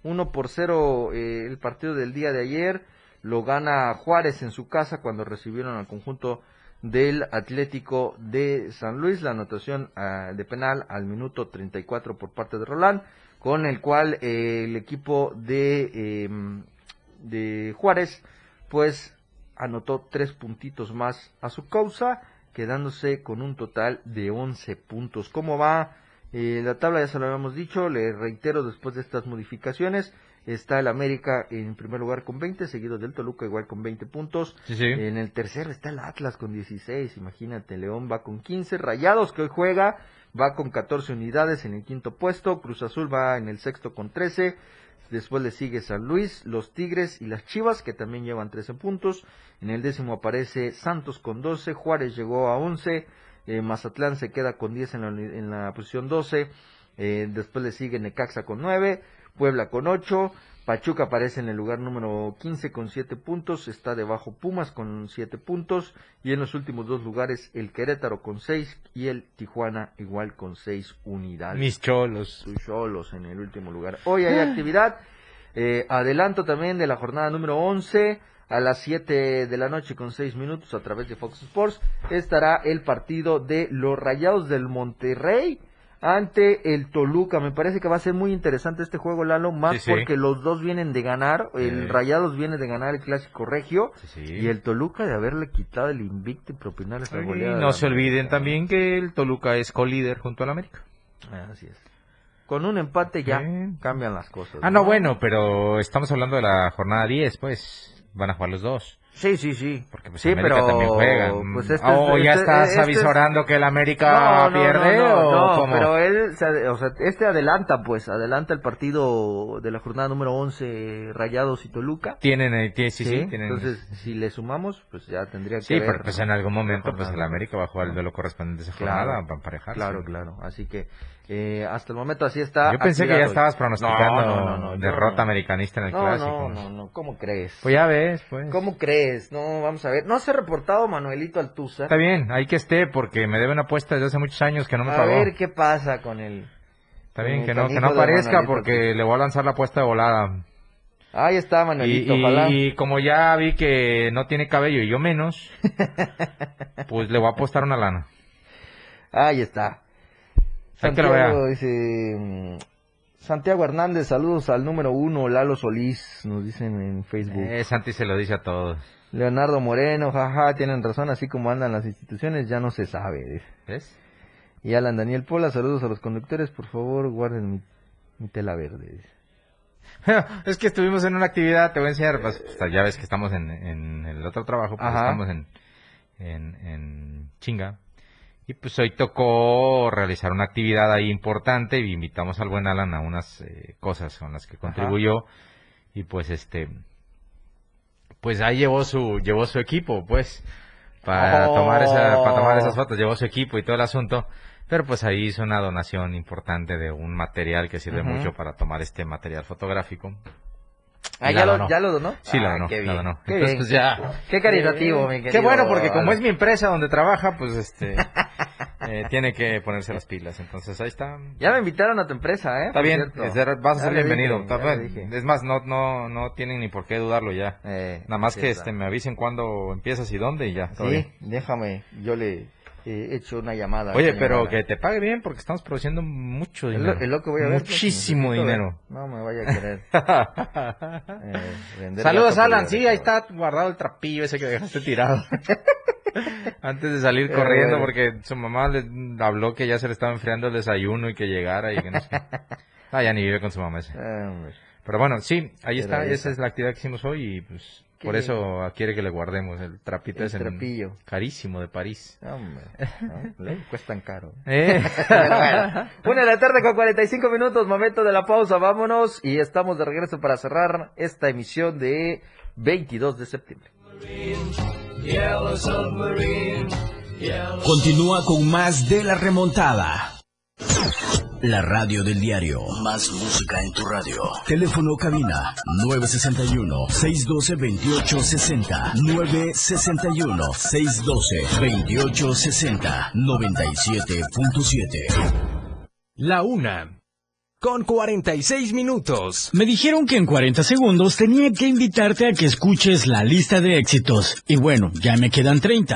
1 por 0 eh, el partido del día de ayer. Lo gana Juárez en su casa cuando recibieron al conjunto del Atlético de San Luis. La anotación ah, de penal al minuto 34 por parte de Roland, con el cual eh, el equipo de, em, de Juárez pues anotó tres puntitos más a su causa, quedándose con un total de 11 puntos. ¿Cómo va eh, la tabla? Ya se lo habíamos dicho, le reitero después de estas modificaciones. Está el América en primer lugar con 20, seguido del Toluca igual con 20 puntos. Sí, sí. En el tercero está el Atlas con 16, imagínate, León va con 15, Rayados que hoy juega va con 14 unidades en el quinto puesto, Cruz Azul va en el sexto con 13, después le sigue San Luis, los Tigres y las Chivas que también llevan 13 puntos, en el décimo aparece Santos con 12, Juárez llegó a 11, eh, Mazatlán se queda con 10 en la, en la posición 12, eh, después le sigue Necaxa con 9, Puebla con 8, Pachuca aparece en el lugar número 15 con 7 puntos, está debajo Pumas con 7 puntos y en los últimos dos lugares el Querétaro con 6 y el Tijuana igual con 6 unidades. Mis cholos. Sus cholos en el último lugar. Hoy hay actividad, eh, adelanto también de la jornada número 11 a las 7 de la noche con 6 minutos a través de Fox Sports estará el partido de los Rayados del Monterrey ante el Toluca. Me parece que va a ser muy interesante este juego, Lalo, más Sí, sí. porque los dos vienen de ganar. El. Rayados viene de ganar el Clásico Regio Sí, y el Toluca de haberle quitado el invicto y propinarle esa Y goleada. no se olviden también que el Toluca es colíder junto al América. Así es. Con un empate ya cambian las cosas. Ah, no, bueno, pero estamos hablando de la jornada 10, pues. Van a jugar los dos. Sí, sí, sí. Porque pues Sí, América pero, también juega. pues, este o es- ya este- estás este es- avisorando que el América No, no, pierde no, no, o cómo? pero él, o sea, este adelanta, pues, adelanta el partido de la jornada número 11, Rayados y Toluca. Tienen, eh, tie- sí, sí, tienen. Entonces, si le sumamos, pues ya tendría que sí, pero pues en algún momento pues el. América va a jugar el duelo correspondiente a esa Claro. jornada para emparejarse. Claro, claro. Así que eh, hasta el momento así está. Yo pensé que ya estabas pronosticando No, no, no, no, derrota americanista en el no, clásico. No, no, no, ¿cómo crees? Pues ya ves, pues. ¿Cómo crees? No, vamos a ver. No se ha reportado Manuelito Altuza. Está bien, hay que esté porque me debe una apuesta desde hace muchos años que no me a pagó. ver qué pasa con él. Está bien, que no, que no aparezca porque le voy a lanzar la apuesta de volada. Ahí está Manuelito, y- ojalá. y como ya vi que no tiene cabello y yo menos, <laughs> pues le voy a apostar una lana. Ahí está. Santiago dice... Santiago Hernández, saludos al número uno, Lalo Solís, nos dicen en Facebook. Eh, Santi se lo dice a todos. Leonardo Moreno, jaja, tienen razón, así como andan las instituciones, ya no se sabe. ¿Ves? Y Alan Daniel Pola, saludos a los conductores, por favor, guarden mi, mi tela verde. dice. <laughs> es que estuvimos en una actividad, te voy a enseñar, pues, pues, ya ves que estamos en, en el otro trabajo, pues Ajá. estamos en, en, en chinga. Y pues hoy tocó realizar una actividad ahí importante y invitamos al buen Alan a unas eh, cosas con las que contribuyó. Y pues este, pues ahí llevó su, llevó su equipo, pues, para Oh. tomar esa, para tomar esas fotos, llevó su equipo y todo el asunto. Pero pues ahí hizo una donación importante de un material que sirve mucho para tomar este material fotográfico. Ah, ¿ya la lo, donó. ¿ya lo donó? Sí, la Ah, donó, qué la bien, donó. qué Entonces, bien. pues ya. Qué caritativo, mi Qué querido bueno, porque como es mi empresa donde trabaja, pues este. <laughs> eh, tiene que ponerse las pilas. Entonces ahí está. Ya me invitaron a tu empresa, ¿eh? Está bien, es vas a Ya ser bienvenido. dije, Está bien. Es más, no, no, no tienen ni por qué dudarlo ya. Eh, Nada más sí que está. este me avisen cuándo empiezas y dónde y ya. bien. Sí, déjame, yo le he hecho una llamada. Oye, pero llamada. que te pague bien porque estamos produciendo mucho Es dinero. lo, es lo que voy a ver. Muchísimo ver. dinero. No me vaya a querer. <laughs> eh, vender Saludos, Alan. Sí, ahí está guardado el trapillo ese que dejaste tirado. <laughs> Antes de salir Eh, corriendo porque su mamá le habló que ya se le estaba enfriando el desayuno y que llegara y que no sé. Ah, ya ni vive con su mamá ese. Eh, <laughs> hombre. Pero bueno, sí, ahí está. Esa es la actividad que hicimos hoy y pues Qué por bien. eso quiere que le guardemos el trapito El ese. trapillo. Carísimo de París. Hombre, ¿no? Le cuestan caro. <laughs> Eh. Bueno, <laughs> Una de la tarde con 45 minutos, momento de la pausa, vámonos y estamos de regreso para cerrar esta emisión de 22 de septiembre. Continúa con más de la remontada. La radio del diario. Más música en tu radio. Teléfono cabina 961-612-2860. 961-612-2860. 97.7. La una. Con 46 minutos. Me dijeron que en 40 segundos tenía que invitarte a que escuches la lista de éxitos. Y bueno, ya me quedan 30.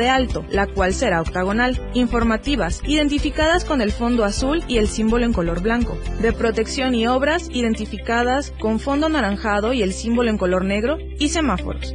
de alto, la cual será octagonal, informativas, identificadas con el fondo azul y el símbolo en color blanco, de protección y obras, identificadas con fondo anaranjado y el símbolo en color negro, y semáforos.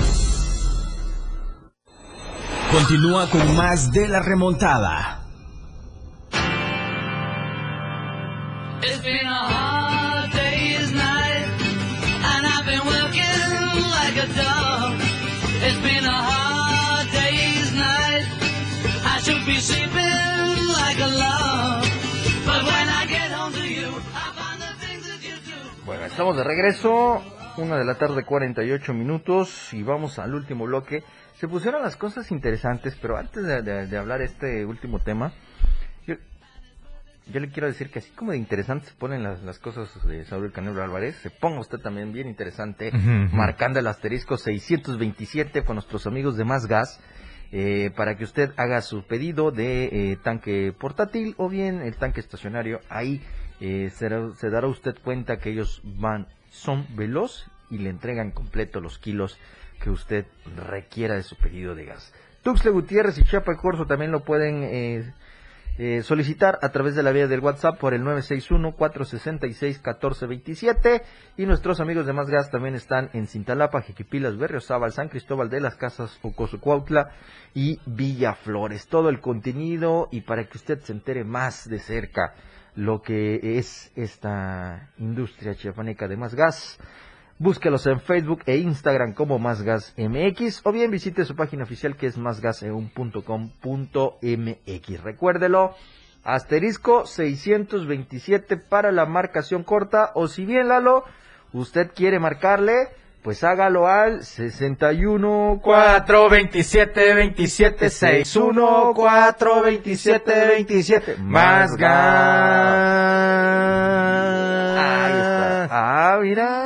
Continúa con más de la remontada. Bueno, estamos de regreso, una de la tarde 48 minutos y vamos al último bloque. Se pusieron las cosas interesantes, pero antes de, de- de hablar este último tema, yo, yo le quiero decir que así como de interesantes se ponen las, las cosas de Saúl El Canelo Álvarez, se ponga usted también bien interesante, marcando el asterisco 627 con nuestros amigos de Más Gas, eh, para que usted haga su pedido de eh, tanque portátil o bien el tanque estacionario. Ahí eh, será- se dará usted cuenta que ellos van, son veloz y le entregan completo los kilos que usted requiera de su pedido de gas. Tuxle Gutiérrez y Chiapa Corso también lo pueden eh, eh, solicitar a través de la vía del WhatsApp por el 961-466-1427 y nuestros amigos de Más Gas también están en Cintalapa, Jequipilas, Berriozábal, San Cristóbal de las Casas, Ocosocuautla y Villaflores. Todo el contenido y para que usted se entere más de cerca lo que es esta industria chiapaneca de Más Gas. Búsquelos en Facebook e Instagram como Más Gas MX o bien visite su página oficial que es másgaseun.com.mx. Recuérdelo, asterisco 627 para la marcación corta o si bien Lalo, usted quiere marcarle, pues hágalo al 61 4 27 27 61 4 27 27 más gas. Ahí está. Ah, mira.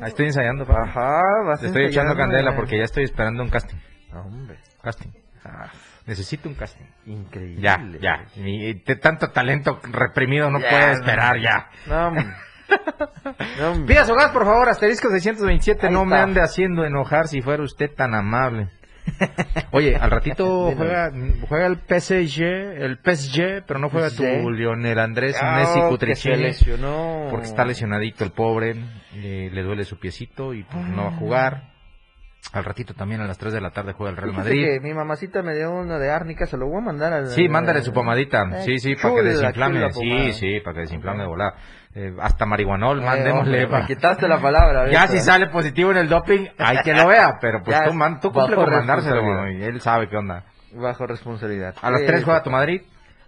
Ahí estoy ensayando, papá. Ajá, vas estoy echando candela porque ya estoy esperando un casting. Hombre. Casting. Ah, Necesito un casting. increíble. Ya, ya. Y de tanto talento reprimido no Ya, puede esperar ya. No, hombre. No, hombre. Pida su gas, por favor, asterisco 627. Ahí no me está. ande haciendo enojar si fuera usted tan amable. <laughs> Oye, al ratito juega, juega el PSG, el PSG, pero no juega tu. Lionel Andrés Ah, Messi lesionó. Porque está lesionadito el pobre, eh, le duele su piecito y pues, no va a jugar. Al ratito también a las 3 de la tarde juega el Real Fíjate Madrid. que mi mamacita me dio una de árnica, se lo voy a mandar al... Sí, mándale su pomadita. Eh, Sí, sí, para que desinflame. Sí, sí, para que desinflame de volada. Eh, hasta marihuanol, Eh, mandémosle. hombre, me quitaste la palabra. Ya si sale positivo en el doping, hay que lo vea, pero pues <laughs> Ya tú, man, tú cumple con mandárselo, y él sabe qué onda. Bajo responsabilidad. A las Eh, 3 juega tu Madrid.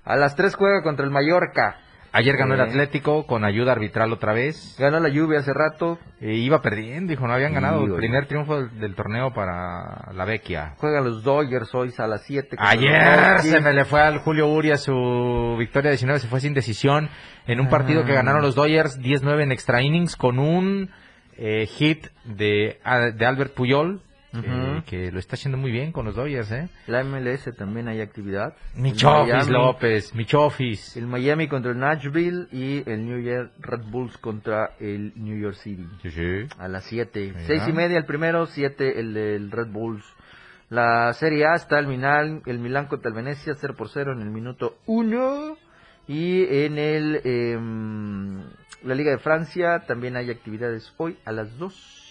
A las 3 juega contra el Mallorca. Ayer ganó el. Atlético con ayuda arbitral otra vez. Ganó la lluvia hace rato. Eh, iba perdiendo, dijo, no habían ganado el primer triunfo del, del torneo para la Vecchia. Juegan los Dodgers hoy a las 7. Ayer se me le fue al Julio Uria su victoria 19, se fue sin decisión en un partido que Ah. ganaron los Dodgers 19 en extra innings con un eh, hit de, a- de Albert Puyol, eh, Ujú. que lo está haciendo muy bien con los Dodgers, ¿eh? La MLS también hay actividad. Michofis López, Michofis. El Miami contra el Nashville y el New York Red Bulls contra el New York City. Sí, sí. A las 7. Mira. 6 y media el primero, 7 el del Red Bulls. La Serie A está el Milan, el Milán contra el Venecia 0 por 0 en el minuto 1. Y en el em, la Liga de Francia también hay actividades hoy a las 2.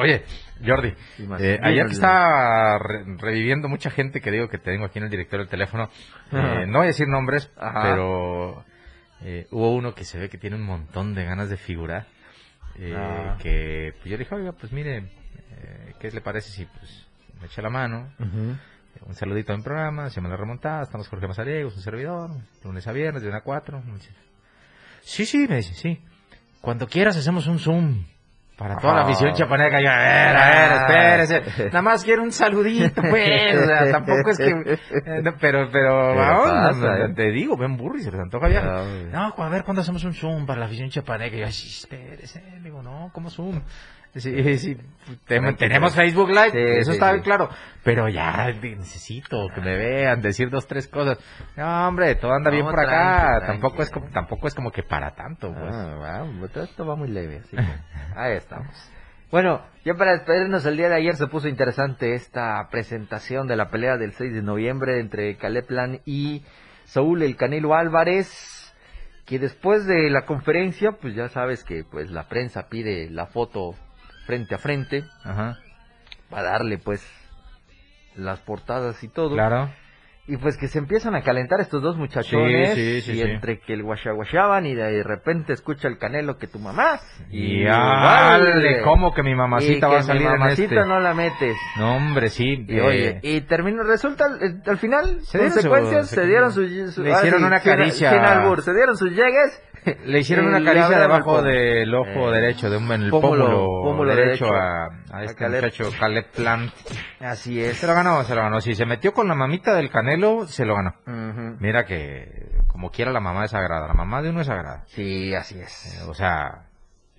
Oye, Jordi, eh, ayer que estaba re- reviviendo mucha gente que digo que tengo aquí en el directorio del teléfono, <laughs> eh, no voy a decir nombres, Ajá. pero eh, hubo uno que se ve que tiene un montón de ganas de figurar, eh, Ah. que pues, yo le dije, oiga, pues mire, eh, ¿qué le parece si pues me echa la mano? Un saludito a mi programa, se llama La Remontada, estamos Jorge Mazariegos, un servidor, lunes a viernes, de 1 a 4. Me dice, Sí, sí, me dice, sí. Cuando quieras hacemos un Zoom Para toda la Ah. afición chapaneca, yo, a ver, a ver, Ah. espérese. <laughs> Nada más quiero un saludito, pues. O sea, tampoco es que. eh, no, pero, pero, vamos, no, ¿eh? te digo, ven burro y se les antoja ya. Ah. No, a ver, ¿cuándo hacemos un Zoom para la afición chapaneca? Y yo, espérese. Digo, no, ¿cómo Zoom? Sí, sí, tenemos Facebook Live, Sí, eso sí, está sí. bien claro. Pero ya necesito que me vean, decir dos, tres cosas. No, hombre, todo anda bien por acá. tranqui, tranqui. tampoco es como, tampoco es como que para tanto, pues. Ah, todo esto va muy leve, así que <laughs> ahí estamos. Bueno, ya para despedirnos el día de ayer se puso interesante esta presentación de la pelea del 6 de noviembre entre Caleb Plan y Saúl El Canelo Álvarez, que después de la conferencia, pues ya sabes que pues la prensa pide la foto frente a frente Ajá. para darle pues las portadas y todo. Claro. Y pues que se empiezan a calentar estos dos muchachones. Sí, sí, sí, y entre que el guachaguachaban y de repente escucha el canelo que tu mamá. Y vale, ale, ¿cómo que mi mamacita y va a salir mi en mamacita este? no la metes. No, hombre, sí. Y eh, oye, y terminó, resulta, eh, al final, Se consecuencias, se- se dieron sus... su- le hicieron ah, una sin- caricia. Sin, albur, se dieron sus llegues. Le hicieron una le caricia debajo del ojo Eh, derecho, de un, en el pómulo- pómulo, pómulo derecho, derecho. a, a este Caleb. muchacho Caleb Plant. Así es. Se lo ganó, se lo ganó. Si se metió con la mamita del Canelo, se lo ganó. Mira que, como quiera, la mamá es sagrada. La mamá de uno es sagrada. Sí, así es. Eh, o sea,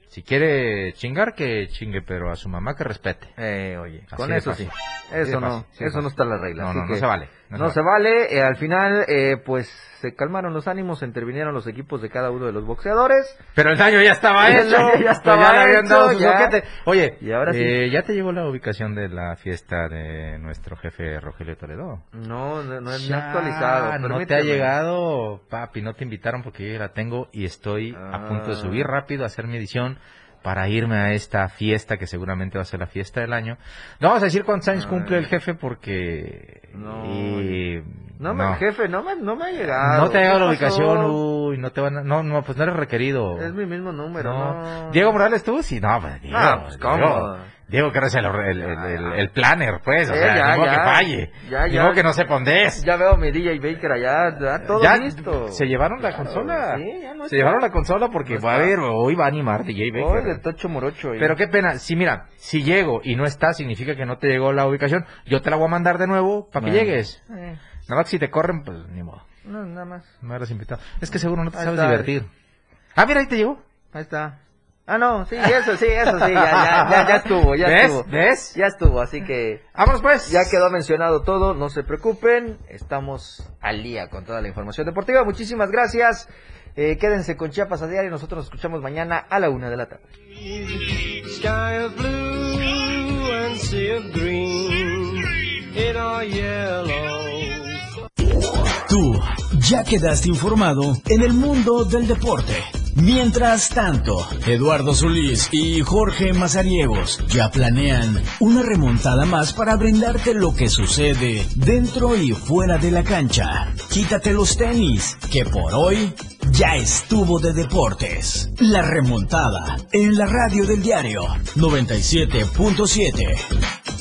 si quiere chingar, que chingue, pero a su mamá que respete. Eh, oye, Así con eso fácil. sí. Eso no, eso no está en la regla. No, no, no se vale. No, se vale. eh, al final, eh, pues se calmaron los ánimos, intervinieron los equipos de cada uno de los boxeadores. Pero el daño ya estaba El hecho. daño ya estaba le habían hecho, dado su ya. soquete. Oye, Y ahora sí. eh, ¿ya te llegó la ubicación de la fiesta de nuestro jefe Rogelio Toledo? No, no, no, Ya, actualizado. No te ha llegado, papi, no te invitaron porque yo ya la tengo y estoy a punto de Ah. subir rápido a hacer mi edición para irme a esta fiesta que seguramente va a ser la fiesta del año. No vamos a decir cuántos años cumple el jefe porque... No, y- No, me, jefe, no me, no me ha llegado. No te ha llegado la ubicación, uy, no te van a... No, no, pues no eres requerido. Es mi mismo número, No. no. Diego Morales, tú sí, no, pues Diego. Ah, pues, ¿cómo? Diego, Diego que eres el, el, el, el- el planner, pues, o Eh, sea, ya, modo ya. que falle. Ya, modo que no sepa dónde es. Ya veo a mi DJ Baker allá, ya todo Ya listo. Se llevaron la consola. Sí, ya no se llevaron la consola porque No va a haber, hoy va a animar DJ Baker. Oye, de Tocho Morocho. ahí. Pero qué pena, si mira, si llego y no está, significa que no te llegó la ubicación. Yo te la voy a mandar de nuevo para que Bueno. llegues. Eh, Nada más que si te corren, pues ni modo. no, nada más. No eres invitado. Es que seguro no te Ahí sabes está. divertir. Ah, mira, ahí te llegó. Ahí está. Ah, no, sí, eso sí, eso sí, ya, ya, ya, ya estuvo, ya ¿Ves? estuvo. ¿Ves? Ya estuvo, así que Vamos pues. ya quedó mencionado todo, no se preocupen, estamos al día con toda la información deportiva. Muchísimas gracias. Eh, quédense con Chiapas a diario, nosotros nos escuchamos mañana a la una de la tarde. Sky of blue and sea of green yellow. Tú ya quedaste informado en el mundo del deporte. Mientras tanto, Eduardo Solís y Jorge Mazariegos ya planean una remontada más para brindarte lo que sucede dentro y fuera de la cancha. Quítate los tenis, que por hoy ya estuvo de deportes. La remontada en la radio del diario 97.7.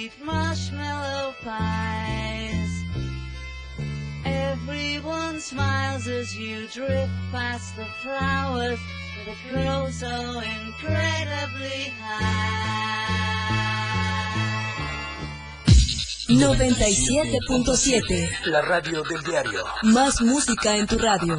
Eat marshmallow pies. Everyone smiles as you drift past the flowers with a crow so incredibly high. 97.7. La radio del diario. Más música en tu radio.